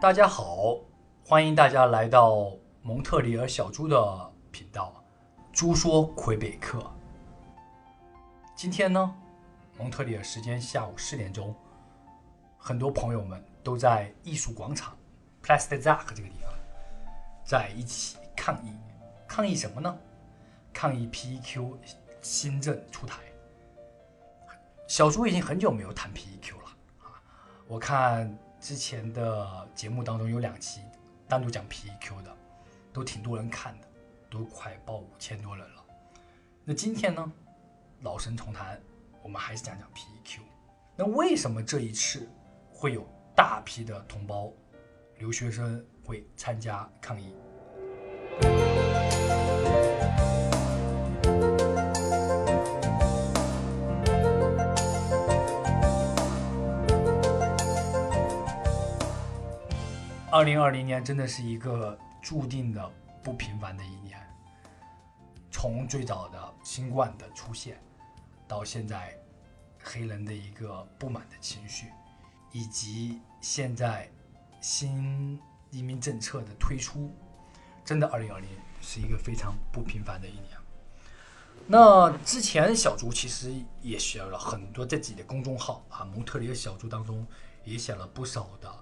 大家好，欢迎大家来到蒙特利尔小猪的频道，猪说魁北克。今天呢，蒙特利尔时间下午四点钟，很多朋友们都在艺术广场 Place des Arts 这个地方，在一起抗议。抗议什么呢？抗议 PEQ 新政出台。小猪已经很久没有谈 PEQ 了啊！我看之前的节目当中有两期单独讲 PEQ 的，都挺多人看的，都快报五千多人了。那今天呢，老生重谈，我们还是讲讲 PEQ。那为什么这一次会有大批的同胞留学生会参加抗议？二零二零年真的是一个注定的不平凡的一年。从最早的新冠的出现，到现在黑人的一个不满的情绪，以及现在新移民政策的推出，真的二零二零是一个非常不平凡的一年。那之前小猪其实也写了很多在自己的公众号啊，蒙特利尔小猪当中也写了不少的。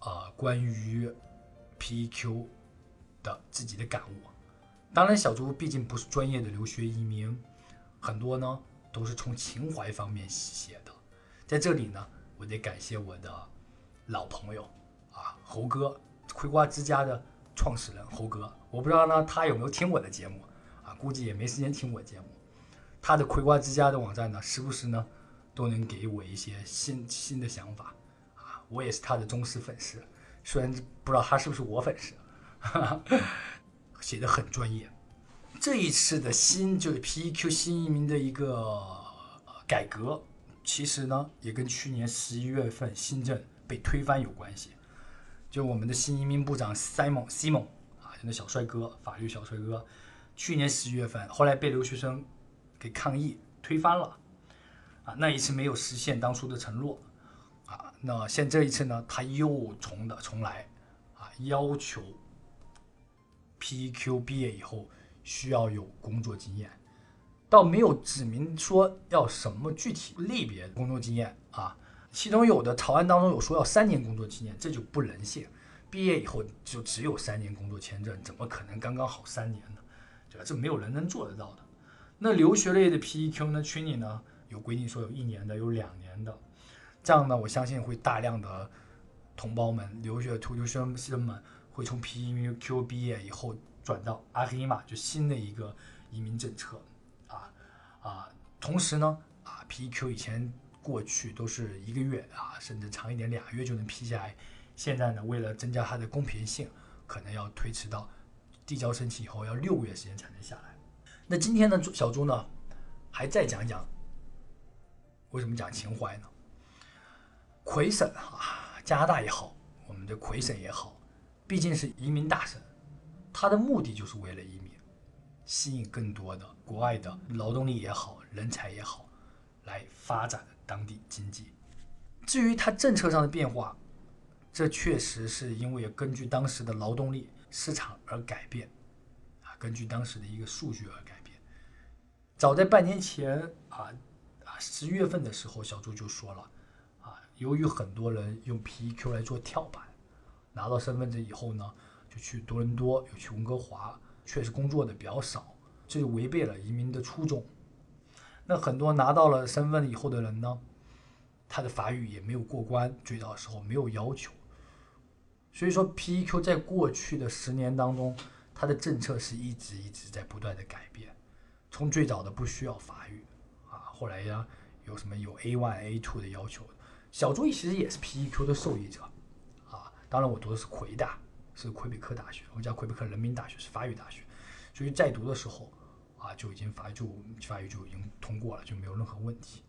啊，关于 PQ 的自己的感悟，当然小猪毕竟不是专业的留学移民，很多呢都是从情怀方面写的。在这里呢，我得感谢我的老朋友啊，猴哥，葵瓜之家的创始人猴哥。我不知道呢他有没有听我的节目啊，估计也没时间听我节目。他的葵瓜之家的网站呢，时不时呢都能给我一些新新的想法。我也是他的忠实粉丝，虽然不知道他是不是我粉丝，哈 哈写的很专业。这一次的新就是 PEQ 新移民的一个改革，其实呢也跟去年十一月份新政被推翻有关系。就我们的新移民部长 Simon Simon 啊，那小帅哥，法律小帅哥，去年十一月份后来被留学生给抗议推翻了，啊，那一次没有实现当初的承诺。那现这一次呢，他又重的重来，啊，要求 PEQ 毕业以后需要有工作经验，倒没有指明说要什么具体类别工作经验啊。其中有的草案当中有说要三年工作经验，这就不能信。毕业以后就只有三年工作签证，怎么可能刚刚好三年呢？对吧？这没有人能做得到的。那留学类的 PEQ 呢，群里呢有规定说有一年的，有两年的。这样呢，我相信会大量的同胞们、留学留学生们会从 PQ 毕业以后转到阿黑马，就新的一个移民政策啊啊。同时呢，啊 PQ 以前过去都是一个月啊，甚至长一点俩月就能批下来，现在呢，为了增加它的公平性，可能要推迟到递交申请以后要六个月时间才能下来。那今天呢，小朱呢，还再讲讲为什么讲情怀呢？魁省啊，加拿大也好，我们的魁省也好，毕竟是移民大省，它的目的就是为了移民，吸引更多的国外的劳动力也好，人才也好，来发展当地经济。至于它政策上的变化，这确实是因为根据当时的劳动力市场而改变，啊，根据当时的一个数据而改变。早在半年前啊啊十月份的时候，小朱就说了。由于很多人用 PEQ 来做跳板，拿到身份证以后呢，就去多伦多，又去温哥华，确实工作的比较少，这就违背了移民的初衷。那很多拿到了身份以后的人呢，他的法语也没有过关，最早的时候没有要求。所以说 PEQ 在过去的十年当中，它的政策是一直一直在不断的改变，从最早的不需要法语啊，后来呀有什么有 A one、A two 的要求。小朱其实也是 PEQ 的受益者，啊，当然我读的是魁大，是魁北克大学，我们叫魁北克人民大学，是法语大学，所以在读的时候，啊，就已经法就法语就已经通过了，就没有任何问题。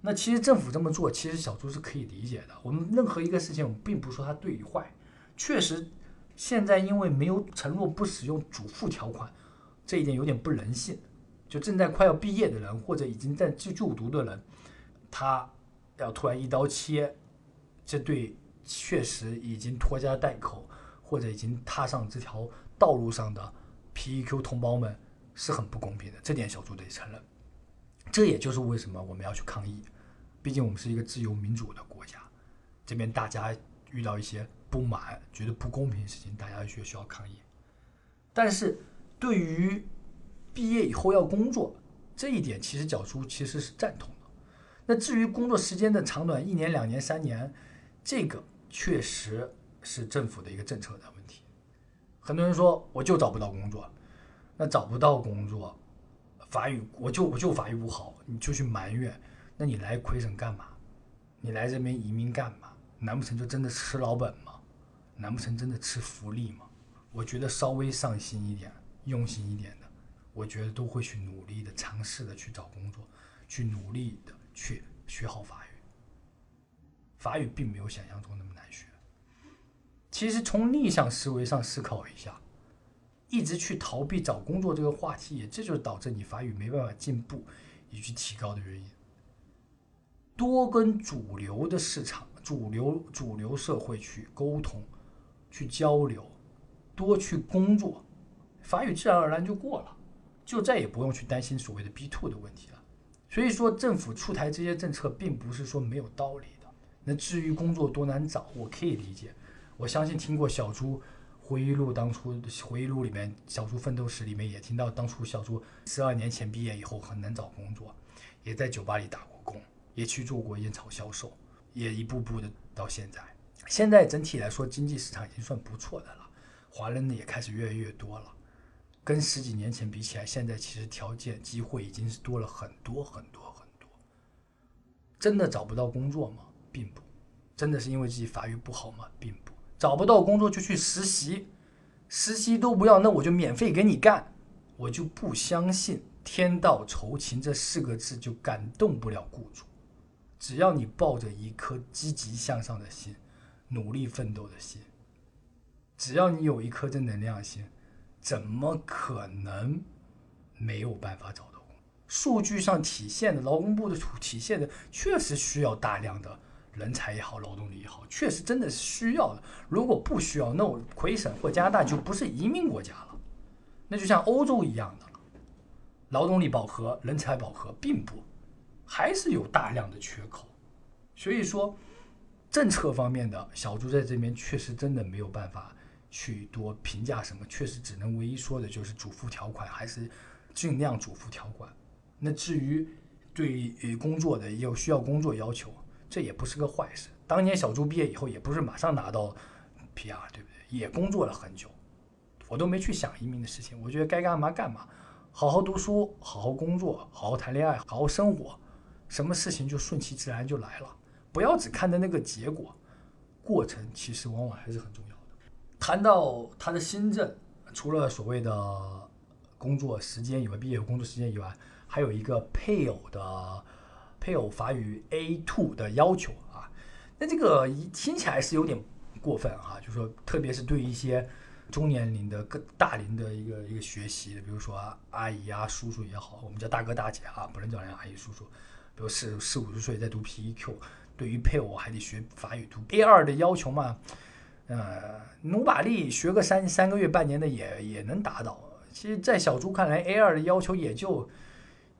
那其实政府这么做，其实小朱是可以理解的。我们任何一个事情，我们并不说它对与坏，确实，现在因为没有承诺不使用主副条款，这一点有点不人性。就正在快要毕业的人，或者已经在就就读的人，他。要突然一刀切，这对确实已经拖家带口，或者已经踏上这条道路上的 PEQ 同胞们是很不公平的，这点小猪得承认。这也就是为什么我们要去抗议，毕竟我们是一个自由民主的国家，这边大家遇到一些不满、觉得不公平的事情，大家需需要抗议。但是对于毕业以后要工作这一点，其实小猪其实是赞同的。那至于工作时间的长短，一年、两年、三年，这个确实是政府的一个政策的问题。很多人说我就找不到工作，那找不到工作，法语我就我就法语不好，你就去埋怨，那你来魁省干嘛？你来这边移民干嘛？难不成就真的吃老本吗？难不成真的吃福利吗？我觉得稍微上心一点、用心一点的，我觉得都会去努力的、尝试的去找工作，去努力的。去学好法语，法语并没有想象中那么难学。其实从逆向思维上思考一下，一直去逃避找工作这个话题，也这就是导致你法语没办法进步以及提高的原因。多跟主流的市场、主流主流社会去沟通、去交流，多去工作，法语自然而然就过了，就再也不用去担心所谓的 B two 的问题了。所以说，政府出台这些政策，并不是说没有道理的。那至于工作多难找，我可以理解。我相信听过小猪回忆录，当初回忆录里面，小猪奋斗史里面也听到，当初小猪十二年前毕业以后很难找工作，也在酒吧里打过工，也去做过烟草销售，也一步步的到现在。现在整体来说，经济市场已经算不错的了，华人呢也开始越来越多了。跟十几年前比起来，现在其实条件、机会已经是多了很多很多很多。真的找不到工作吗？并不。真的是因为自己法语不好吗？并不。找不到工作就去实习，实习都不要，那我就免费给你干。我就不相信“天道酬勤”这四个字就感动不了雇主。只要你抱着一颗积极向上的心，努力奋斗的心，只要你有一颗正能量心。怎么可能没有办法找到工？数据上体现的，劳工部的体现的，确实需要大量的人才也好，劳动力也好，确实真的是需要的。如果不需要，那我魁省或加拿大就不是移民国家了，那就像欧洲一样的，劳动力饱和，人才饱和，并不，还是有大量的缺口。所以说，政策方面的小猪在这边确实真的没有办法。去多评价什么，确实只能唯一说的就是主副条款，还是尽量主副条款。那至于对于工作的有需要工作要求，这也不是个坏事。当年小朱毕业以后，也不是马上拿到 PR，对不对？也工作了很久，我都没去想移民的事情。我觉得该干嘛干嘛，好好读书，好好工作，好好谈恋爱，好好生活，什么事情就顺其自然就来了。不要只看着那个结果，过程其实往往还是很重要。谈到他的新政，除了所谓的工作时间以外，毕业工作时间以外，还有一个配偶的配偶法语 A two 的要求啊。那这个听起来是有点过分啊，就是说特别是对一些中年龄的、更大龄的一个一个学习，比如说阿姨啊、叔叔也好，我们叫大哥大姐啊，不能叫人家阿姨叔叔。比如四四五十岁在读 PEQ，对于配偶还得学法语读 A 二的要求嘛。呃，努把力学个三三个月、半年的也也能达到。其实，在小猪看来，A 二的要求也就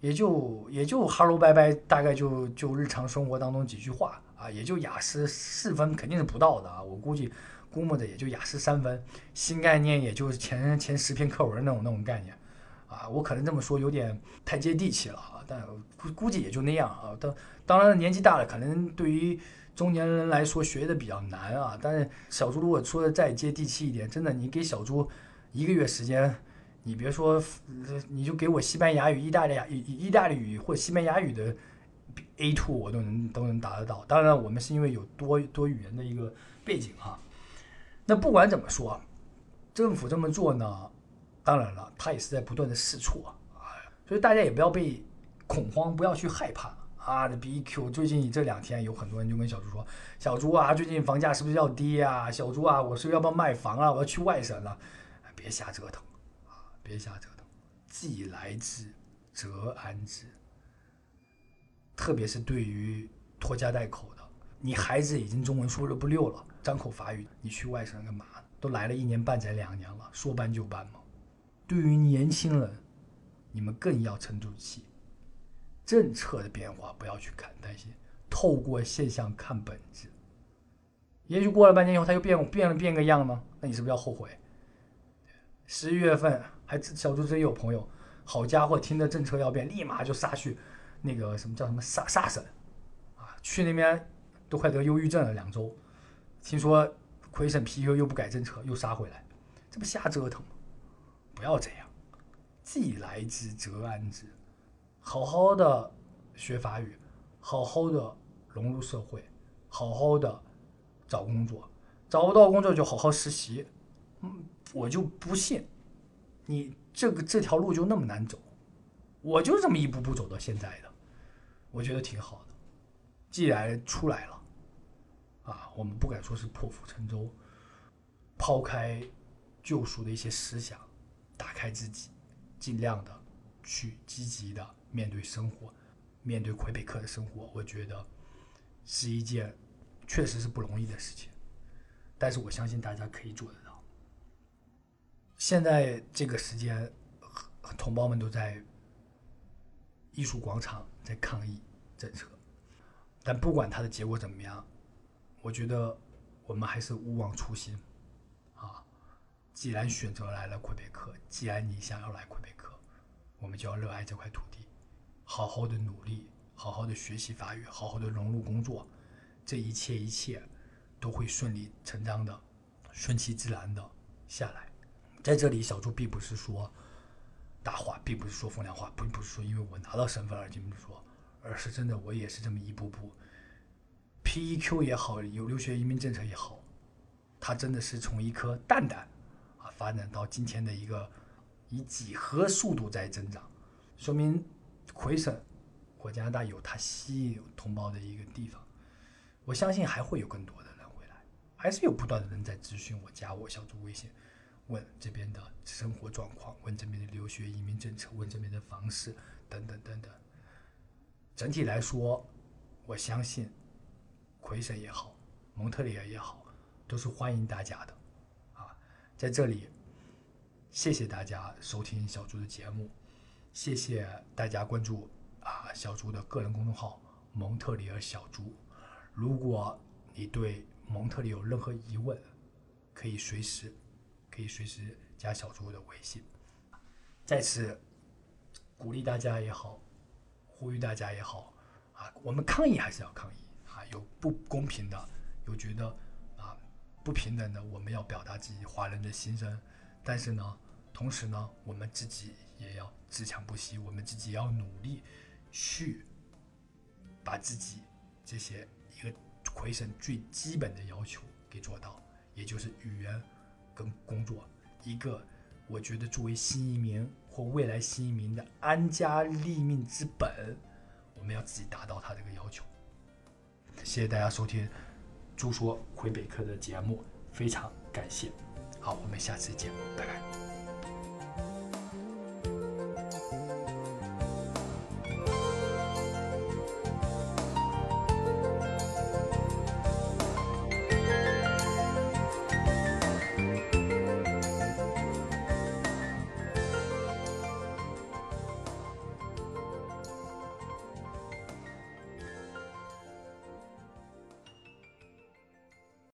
也就也就哈喽拜拜，大概就就日常生活当中几句话啊，也就雅思四分肯定是不到的啊。我估计估摸着也就雅思三分，新概念也就是前前十篇课文那种那种概念啊。我可能这么说有点太接地气了啊，但估估计也就那样啊。当当然年纪大了，可能对于。中年人来说学的比较难啊，但是小猪如果说的再接地气一点，真的，你给小猪一个月时间，你别说，你就给我西班牙语、意大利语、意大利语或西班牙语的 A two，我都能都能达得到。当然，我们是因为有多多语言的一个背景哈。那不管怎么说，政府这么做呢，当然了，他也是在不断的试错啊，所以大家也不要被恐慌，不要去害怕。啊，这 BQ 最近这两天有很多人就跟小猪说：“小猪啊，最近房价是不是要跌啊？小猪啊，我是要不要卖房啊？我要去外省了。”别瞎折腾啊！别瞎折腾，既来之则安之。特别是对于拖家带口的，你孩子已经中文说的不溜了，张口法语，你去外省干嘛？都来了一年半载两年了，说搬就搬吗？对于年轻人，你们更要沉住气。政策的变化不要去看担心，透过现象看本质。也许过了半年以后，它又变变了变个样呢，那你是不是要后悔？十一月份还小朱真有朋友，好家伙，听着政策要变，立马就杀去那个什么叫什么杀杀省啊，去那边都快得忧郁症了两周。听说魁省批又又不改政策，又杀回来，这不瞎折腾吗？不要这样，既来之则安之，好好的学法语，好好的融入社会，好好的找工作，找不到工作就好好实习。嗯，我就不信。你这个这条路就那么难走，我就这么一步步走到现在的，我觉得挺好的。既然出来了，啊，我们不敢说是破釜沉舟，抛开救赎的一些思想，打开自己，尽量的去积极的面对生活，面对魁北克的生活，我觉得是一件确实是不容易的事情，但是我相信大家可以做得到。现在这个时间，同胞们都在艺术广场在抗议政策，但不管它的结果怎么样，我觉得我们还是勿忘初心啊！既然选择来了魁北克，既然你想要来魁北克，我们就要热爱这块土地，好好的努力，好好的学习法语，好好的融入工作，这一切一切都会顺理成章的、顺其自然的下来。在这里，小朱并不是说大话，并不是说风凉话，并不是说因为我拿到身份而这么说，而是真的，我也是这么一步步。PEQ 也好，有留学移民政策也好，它真的是从一颗蛋蛋啊发展到今天的一个以几何速度在增长，说明魁省或加拿大有它吸引同胞的一个地方。我相信还会有更多的人回来，还是有不断的人在咨询我，加我小朱微信。问这边的生活状况，问这边的留学移民政策，问这边的房市等等等等。整体来说，我相信魁省也好，蒙特利尔也好，都是欢迎大家的。啊，在这里，谢谢大家收听小猪的节目，谢谢大家关注啊小猪的个人公众号蒙特利尔小猪。如果你对蒙特利有任何疑问，可以随时。可以随时加小猪的微信。在此鼓励大家也好，呼吁大家也好，啊，我们抗议还是要抗议啊！有不公平的，有觉得啊不平等的，我们要表达自己华人的心声。但是呢，同时呢，我们自己也要自强不息，我们自己要努力去把自己这些一个魁省最基本的要求给做到，也就是语言。跟工作，一个我觉得作为新移民或未来新移民的安家立命之本，我们要自己达到他这个要求。谢谢大家收听朱说魁北克的节目，非常感谢。好，我们下次见，拜拜。